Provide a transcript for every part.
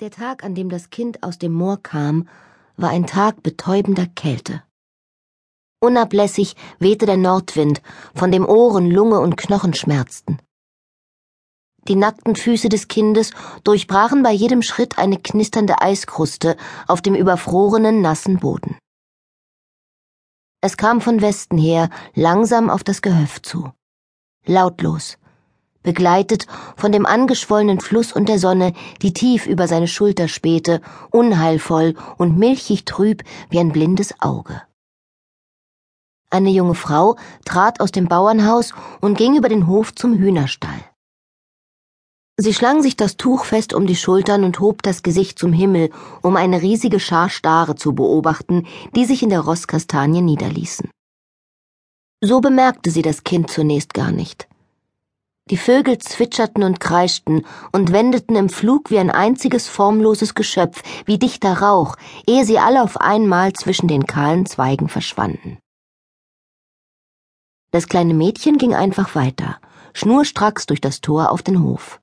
Der Tag, an dem das Kind aus dem Moor kam, war ein Tag betäubender Kälte. Unablässig wehte der Nordwind, von dem Ohren, Lunge und Knochen schmerzten. Die nackten Füße des Kindes durchbrachen bei jedem Schritt eine knisternde Eiskruste auf dem überfrorenen, nassen Boden. Es kam von Westen her langsam auf das Gehöft zu. Lautlos, begleitet von dem angeschwollenen Fluss und der Sonne, die tief über seine Schulter spähte, unheilvoll und milchig trüb wie ein blindes Auge. Eine junge Frau trat aus dem Bauernhaus und ging über den Hof zum Hühnerstall. Sie schlang sich das Tuch fest um die Schultern und hob das Gesicht zum Himmel, um eine riesige Schar Stare zu beobachten, die sich in der Rosskastanie niederließen. So bemerkte sie das Kind zunächst gar nicht. Die Vögel zwitscherten und kreischten und wendeten im Flug wie ein einziges formloses Geschöpf, wie dichter Rauch, ehe sie alle auf einmal zwischen den kahlen Zweigen verschwanden. Das kleine Mädchen ging einfach weiter, schnurstracks durch das Tor auf den Hof.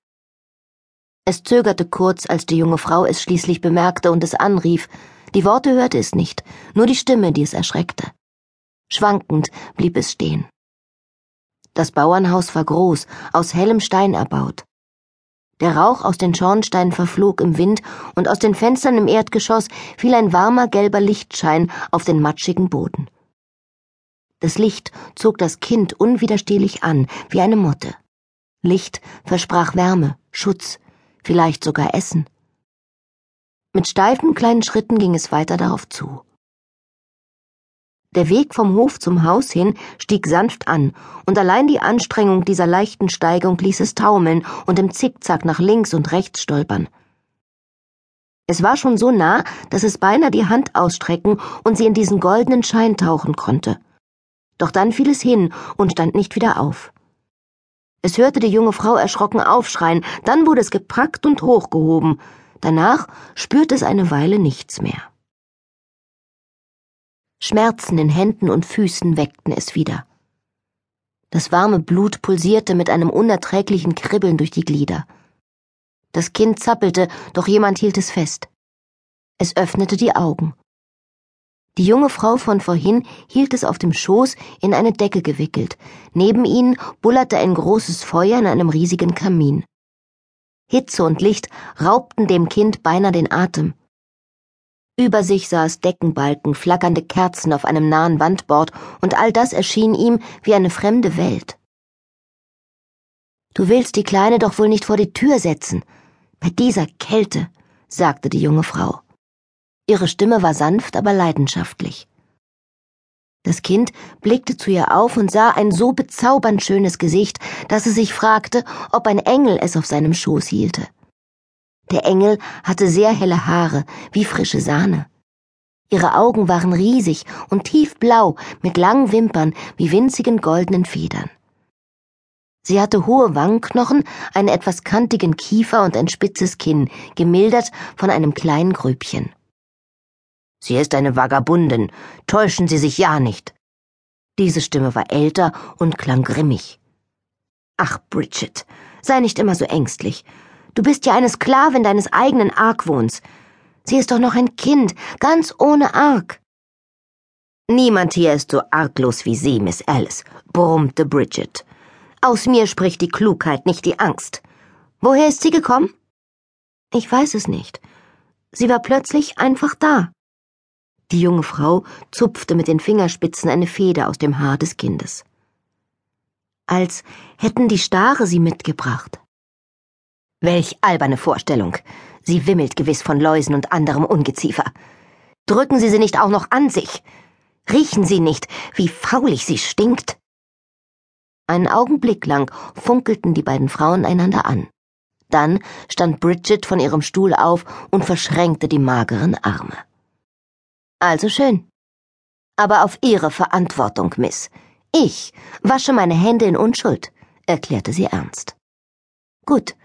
Es zögerte kurz, als die junge Frau es schließlich bemerkte und es anrief. Die Worte hörte es nicht, nur die Stimme, die es erschreckte. Schwankend blieb es stehen. Das Bauernhaus war groß, aus hellem Stein erbaut. Der Rauch aus den Schornsteinen verflog im Wind, und aus den Fenstern im Erdgeschoss fiel ein warmer gelber Lichtschein auf den matschigen Boden. Das Licht zog das Kind unwiderstehlich an, wie eine Motte. Licht versprach Wärme, Schutz, vielleicht sogar Essen. Mit steifen kleinen Schritten ging es weiter darauf zu. Der Weg vom Hof zum Haus hin stieg sanft an, und allein die Anstrengung dieser leichten Steigung ließ es taumeln und im Zickzack nach links und rechts stolpern. Es war schon so nah, dass es beinahe die Hand ausstrecken und sie in diesen goldenen Schein tauchen konnte. Doch dann fiel es hin und stand nicht wieder auf. Es hörte die junge Frau erschrocken aufschreien, dann wurde es gepackt und hochgehoben. Danach spürte es eine Weile nichts mehr. Schmerzen in Händen und Füßen weckten es wieder. Das warme Blut pulsierte mit einem unerträglichen Kribbeln durch die Glieder. Das Kind zappelte, doch jemand hielt es fest. Es öffnete die Augen. Die junge Frau von vorhin hielt es auf dem Schoß in eine Decke gewickelt. Neben ihnen bullerte ein großes Feuer in einem riesigen Kamin. Hitze und Licht raubten dem Kind beinahe den Atem. Über sich sah es Deckenbalken, flackernde Kerzen auf einem nahen Wandbord, und all das erschien ihm wie eine fremde Welt. Du willst die Kleine doch wohl nicht vor die Tür setzen. Bei dieser Kälte, sagte die junge Frau. Ihre Stimme war sanft, aber leidenschaftlich. Das Kind blickte zu ihr auf und sah ein so bezaubernd schönes Gesicht, dass es sich fragte, ob ein Engel es auf seinem Schoß hielte. Der Engel hatte sehr helle Haare, wie frische Sahne. Ihre Augen waren riesig und tiefblau mit langen Wimpern wie winzigen goldenen Federn. Sie hatte hohe Wangenknochen, einen etwas kantigen Kiefer und ein spitzes Kinn, gemildert von einem kleinen Grübchen. Sie ist eine Vagabundin, täuschen Sie sich ja nicht. Diese Stimme war älter und klang grimmig. Ach, Bridget, sei nicht immer so ängstlich. Du bist ja eine Sklavin deines eigenen Argwohns. Sie ist doch noch ein Kind, ganz ohne Arg. Niemand hier ist so arglos wie Sie, Miss Alice, brummte Bridget. Aus mir spricht die Klugheit, nicht die Angst. Woher ist sie gekommen? Ich weiß es nicht. Sie war plötzlich einfach da. Die junge Frau zupfte mit den Fingerspitzen eine Feder aus dem Haar des Kindes. Als hätten die Stare sie mitgebracht. Welch alberne Vorstellung. Sie wimmelt gewiss von Läusen und anderem Ungeziefer. Drücken Sie sie nicht auch noch an sich. Riechen Sie nicht, wie faulig sie stinkt. Einen Augenblick lang funkelten die beiden Frauen einander an. Dann stand Bridget von ihrem Stuhl auf und verschränkte die mageren Arme. Also schön. Aber auf Ihre Verantwortung, Miss. Ich wasche meine Hände in Unschuld, erklärte sie ernst. Gut,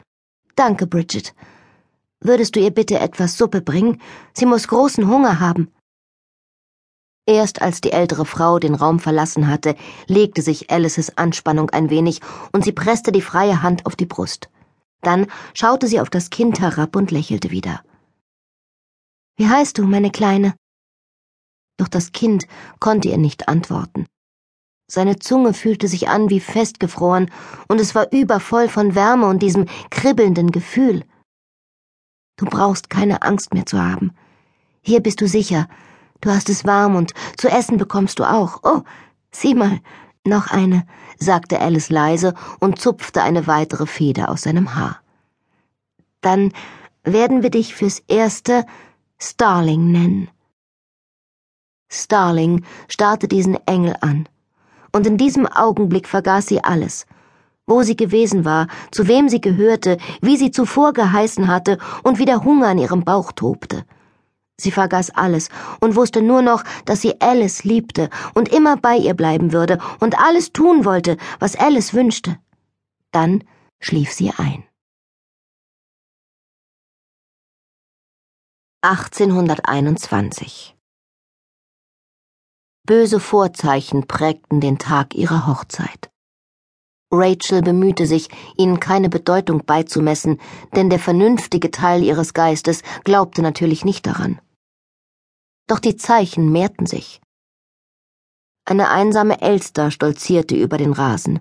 Danke, Bridget. Würdest du ihr bitte etwas Suppe bringen? Sie muss großen Hunger haben. Erst als die ältere Frau den Raum verlassen hatte, legte sich Alices Anspannung ein wenig und sie presste die freie Hand auf die Brust. Dann schaute sie auf das Kind herab und lächelte wieder. Wie heißt du, meine Kleine? Doch das Kind konnte ihr nicht antworten. Seine Zunge fühlte sich an wie festgefroren, und es war übervoll von Wärme und diesem kribbelnden Gefühl. Du brauchst keine Angst mehr zu haben. Hier bist du sicher. Du hast es warm und zu essen bekommst du auch. Oh, sieh mal, noch eine, sagte Alice leise und zupfte eine weitere Feder aus seinem Haar. Dann werden wir dich fürs Erste Starling nennen. Starling starrte diesen Engel an, und in diesem Augenblick vergaß sie alles, wo sie gewesen war, zu wem sie gehörte, wie sie zuvor geheißen hatte und wie der Hunger in ihrem Bauch tobte. Sie vergaß alles und wusste nur noch, dass sie Alice liebte und immer bei ihr bleiben würde und alles tun wollte, was Alice wünschte. Dann schlief sie ein. 1821 Böse Vorzeichen prägten den Tag ihrer Hochzeit. Rachel bemühte sich, ihnen keine Bedeutung beizumessen, denn der vernünftige Teil ihres Geistes glaubte natürlich nicht daran. Doch die Zeichen mehrten sich. Eine einsame Elster stolzierte über den Rasen.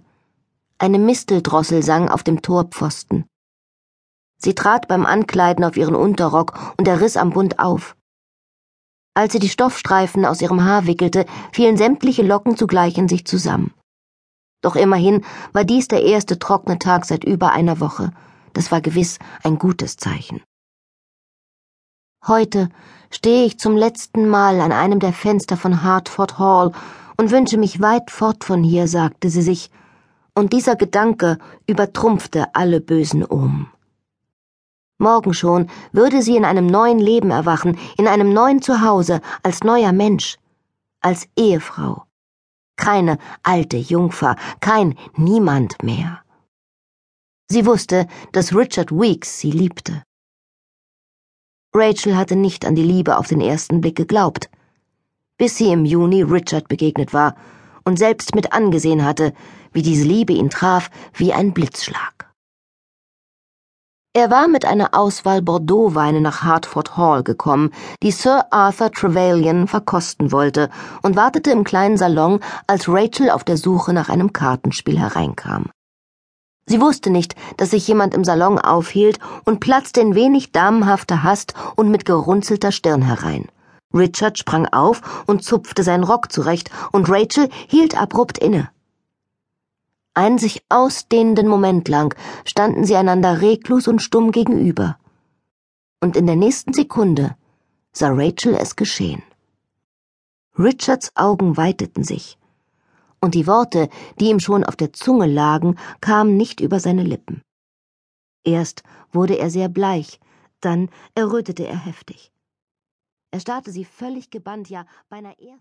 Eine Misteldrossel sang auf dem Torpfosten. Sie trat beim Ankleiden auf ihren Unterrock und er riss am Bund auf. Als sie die Stoffstreifen aus ihrem Haar wickelte, fielen sämtliche Locken zugleich in sich zusammen. Doch immerhin war dies der erste trockene Tag seit über einer Woche. Das war gewiss ein gutes Zeichen. Heute stehe ich zum letzten Mal an einem der Fenster von Hartford Hall und wünsche mich weit fort von hier, sagte sie sich, und dieser Gedanke übertrumpfte alle bösen Ohm. Morgen schon würde sie in einem neuen Leben erwachen, in einem neuen Zuhause, als neuer Mensch, als Ehefrau. Keine alte Jungfer, kein Niemand mehr. Sie wusste, dass Richard Weeks sie liebte. Rachel hatte nicht an die Liebe auf den ersten Blick geglaubt, bis sie im Juni Richard begegnet war und selbst mit angesehen hatte, wie diese Liebe ihn traf wie ein Blitzschlag. Er war mit einer Auswahl Bordeaux-Weine nach Hertford Hall gekommen, die Sir Arthur Trevelyan verkosten wollte, und wartete im kleinen Salon, als Rachel auf der Suche nach einem Kartenspiel hereinkam. Sie wusste nicht, dass sich jemand im Salon aufhielt und platzte in wenig damenhafter Hast und mit gerunzelter Stirn herein. Richard sprang auf und zupfte seinen Rock zurecht, und Rachel hielt abrupt inne. Einen sich ausdehnenden Moment lang standen sie einander reglos und stumm gegenüber. Und in der nächsten Sekunde sah Rachel es geschehen. Richards Augen weiteten sich, und die Worte, die ihm schon auf der Zunge lagen, kamen nicht über seine Lippen. Erst wurde er sehr bleich, dann errötete er heftig. Er starrte sie völlig gebannt, ja beinahe eher